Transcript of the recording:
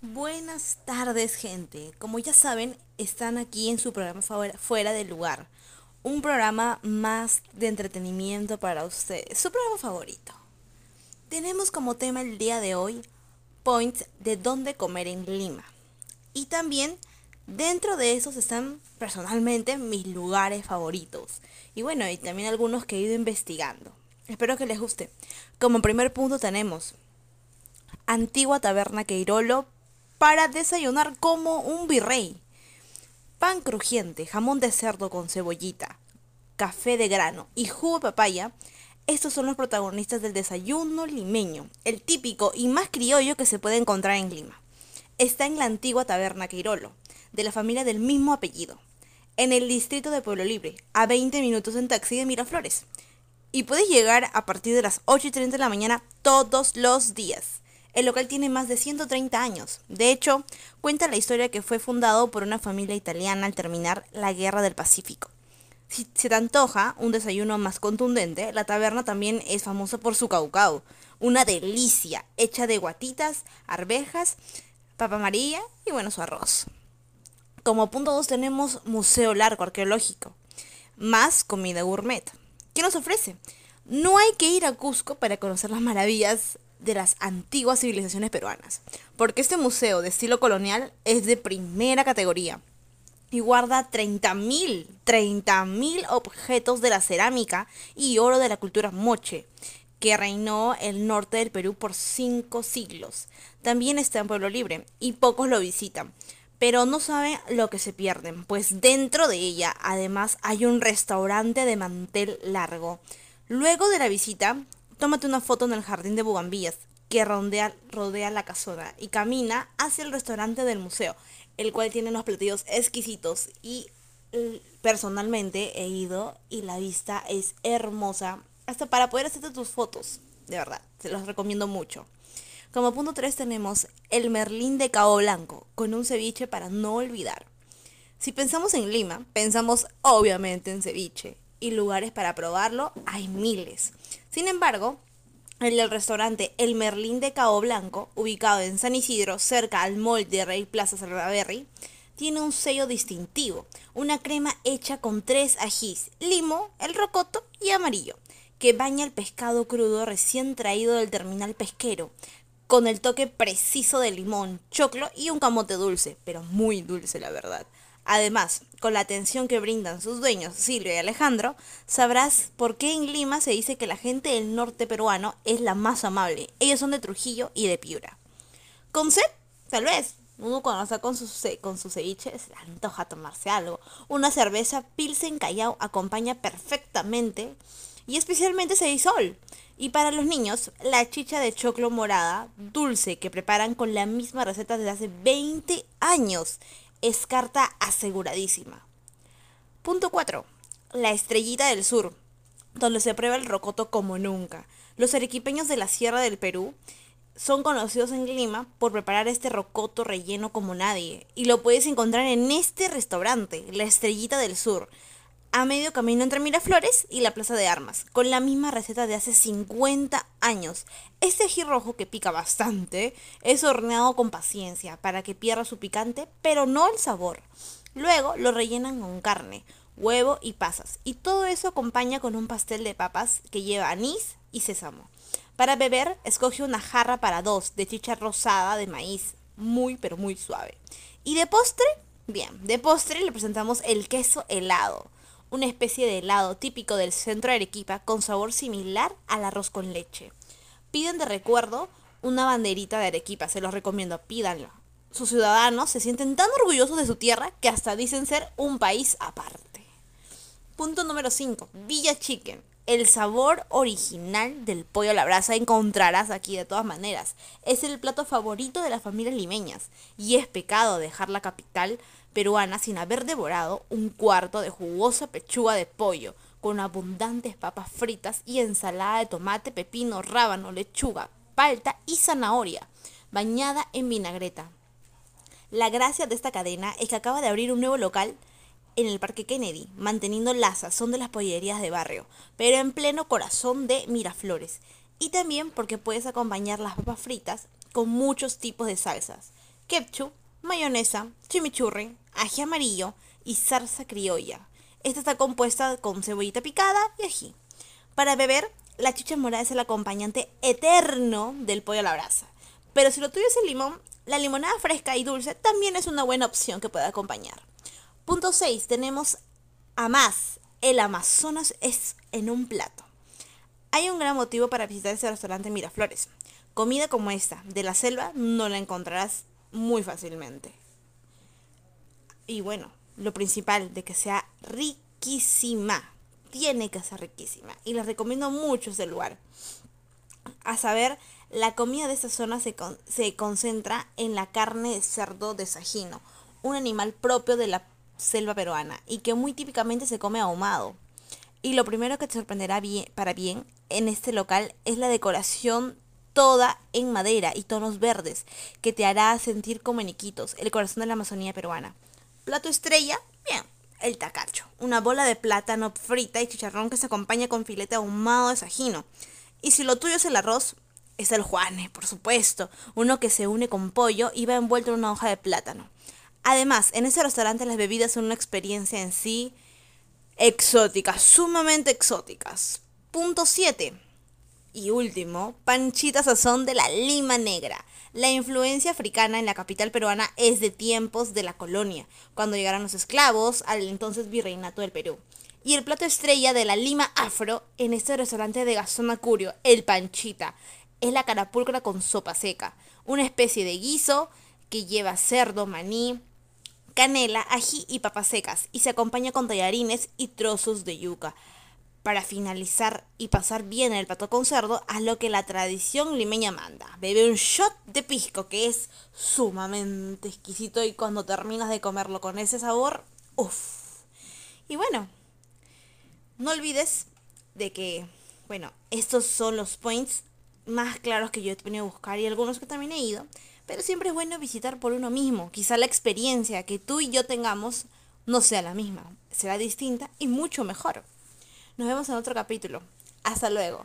Buenas tardes gente, como ya saben, están aquí en su programa Fuera del Lugar, un programa más de entretenimiento para ustedes, su programa favorito. Tenemos como tema el día de hoy points de dónde comer en Lima. Y también dentro de esos están personalmente mis lugares favoritos. Y bueno, y también algunos que he ido investigando. Espero que les guste. Como primer punto tenemos Antigua Taberna Queirolo para desayunar como un virrey. Pan crujiente, jamón de cerdo con cebollita, café de grano y jugo de papaya. Estos son los protagonistas del desayuno limeño, el típico y más criollo que se puede encontrar en Lima. Está en la antigua taberna Queirolo, de la familia del mismo apellido, en el distrito de Pueblo Libre, a 20 minutos en taxi de Miraflores. Y puedes llegar a partir de las 8 y 30 de la mañana todos los días. El local tiene más de 130 años. De hecho, cuenta la historia que fue fundado por una familia italiana al terminar la Guerra del Pacífico. Si se te antoja un desayuno más contundente, la taberna también es famosa por su caucao, una delicia hecha de guatitas, arvejas, papa y bueno, su arroz. Como punto 2 tenemos Museo Largo Arqueológico, más comida gourmet. ¿Qué nos ofrece? No hay que ir a Cusco para conocer las maravillas de las antiguas civilizaciones peruanas, porque este museo de estilo colonial es de primera categoría y guarda 30.000, 30.000 objetos de la cerámica y oro de la cultura moche, que reinó el norte del Perú por cinco siglos. También está en Pueblo Libre y pocos lo visitan, pero no saben lo que se pierden, pues dentro de ella además hay un restaurante de mantel largo. Luego de la visita, tómate una foto en el jardín de bugambillas que rodea, la casona y camina hacia el restaurante del museo, el cual tiene unos platillos exquisitos y personalmente he ido y la vista es hermosa, hasta para poder hacerte tus fotos, de verdad, se los recomiendo mucho. Como punto 3 tenemos el merlín de Cabo Blanco, con un ceviche para no olvidar. Si pensamos en Lima, pensamos obviamente en ceviche, y lugares para probarlo hay miles. Sin embargo, el del restaurante El Merlín de Cabo Blanco, ubicado en San Isidro, cerca al mall de Rey Plaza Salvaberry, tiene un sello distintivo, una crema hecha con tres ajís, limo, el rocoto y amarillo, que baña el pescado crudo recién traído del terminal pesquero, con el toque preciso de limón, choclo y un camote dulce, pero muy dulce la verdad. Además, con la atención que brindan sus dueños, Silvia y Alejandro, sabrás por qué en Lima se dice que la gente del norte peruano es la más amable. Ellos son de Trujillo y de Piura. ¿Con sed? Tal vez. Uno cuando está con su, con su ceviche se antoja tomarse algo. Una cerveza Pilsen Callao acompaña perfectamente y especialmente Seisol. Y para los niños, la chicha de choclo morada, dulce, que preparan con la misma receta desde hace 20 años es carta aseguradísima. Punto 4. La estrellita del sur, donde se prueba el rocoto como nunca. Los arequipeños de la Sierra del Perú son conocidos en Lima por preparar este rocoto relleno como nadie. Y lo puedes encontrar en este restaurante, La Estrellita del Sur, a medio camino entre Miraflores y la Plaza de Armas, con la misma receta de hace 50 años. Este ají rojo que pica bastante es horneado con paciencia para que pierda su picante, pero no el sabor. Luego lo rellenan con carne, huevo y pasas, y todo eso acompaña con un pastel de papas que lleva anís y sésamo. Para beber, escoge una jarra para dos de chicha rosada de maíz, muy pero muy suave. Y de postre, bien, de postre le presentamos el queso helado una especie de helado típico del centro de Arequipa con sabor similar al arroz con leche. Piden de recuerdo una banderita de Arequipa, se los recomiendo, pídanlo. Sus ciudadanos se sienten tan orgullosos de su tierra que hasta dicen ser un país aparte. Punto número 5. Villa Chicken. El sabor original del pollo a la brasa encontrarás aquí de todas maneras. Es el plato favorito de las familias limeñas y es pecado dejar la capital peruana sin haber devorado un cuarto de jugosa pechuga de pollo con abundantes papas fritas y ensalada de tomate, pepino, rábano, lechuga, palta y zanahoria, bañada en vinagreta. La gracia de esta cadena es que acaba de abrir un nuevo local en el Parque Kennedy, manteniendo la sazón de las pollerías de barrio, pero en pleno corazón de Miraflores. Y también porque puedes acompañar las papas fritas con muchos tipos de salsas. Ketchup, mayonesa, chimichurri, ají amarillo y salsa criolla. Esta está compuesta con cebollita picada y ají. Para beber, la chicha morada es el acompañante eterno del pollo a la brasa. Pero si lo tuyo es el limón, la limonada fresca y dulce también es una buena opción que puede acompañar. Punto 6. Tenemos a más. El Amazonas es en un plato. Hay un gran motivo para visitar este restaurante Miraflores. Comida como esta, de la selva, no la encontrarás muy fácilmente. Y bueno, lo principal, de que sea riquísima. Tiene que ser riquísima. Y les recomiendo mucho este lugar. A saber, la comida de esta zona se, se concentra en la carne de cerdo de sajino, un animal propio de la selva peruana y que muy típicamente se come ahumado. Y lo primero que te sorprenderá bien, para bien en este local es la decoración toda en madera y tonos verdes, que te hará sentir como eniquitos, el corazón de la Amazonía peruana. Plato estrella, bien, el tacacho, una bola de plátano frita y chicharrón que se acompaña con filete ahumado de sajino. Y si lo tuyo es el arroz, es el juane, por supuesto, uno que se une con pollo y va envuelto en una hoja de plátano. Además, en ese restaurante las bebidas son una experiencia en sí exóticas, sumamente exóticas. Punto 7. Y último, panchita sazón de la Lima Negra. La influencia africana en la capital peruana es de tiempos de la colonia, cuando llegaron los esclavos al entonces virreinato del Perú. Y el plato estrella de la Lima Afro en este restaurante de Gastón Acurio, el panchita, es la carapulcra con sopa seca, una especie de guiso que lleva cerdo, maní, canela, ají y papas secas, y se acompaña con tallarines y trozos de yuca. Para finalizar y pasar bien el plato con cerdo, haz lo que la tradición limeña manda. Bebe un shot de pisco, que es sumamente exquisito y cuando terminas de comerlo con ese sabor, uff. Y bueno, no olvides de que, bueno, estos son los points más claros que yo he tenido que buscar y algunos que también he ido. Pero siempre es bueno visitar por uno mismo. Quizá la experiencia que tú y yo tengamos no sea la misma, será distinta y mucho mejor. Nos vemos en otro capítulo. Hasta luego.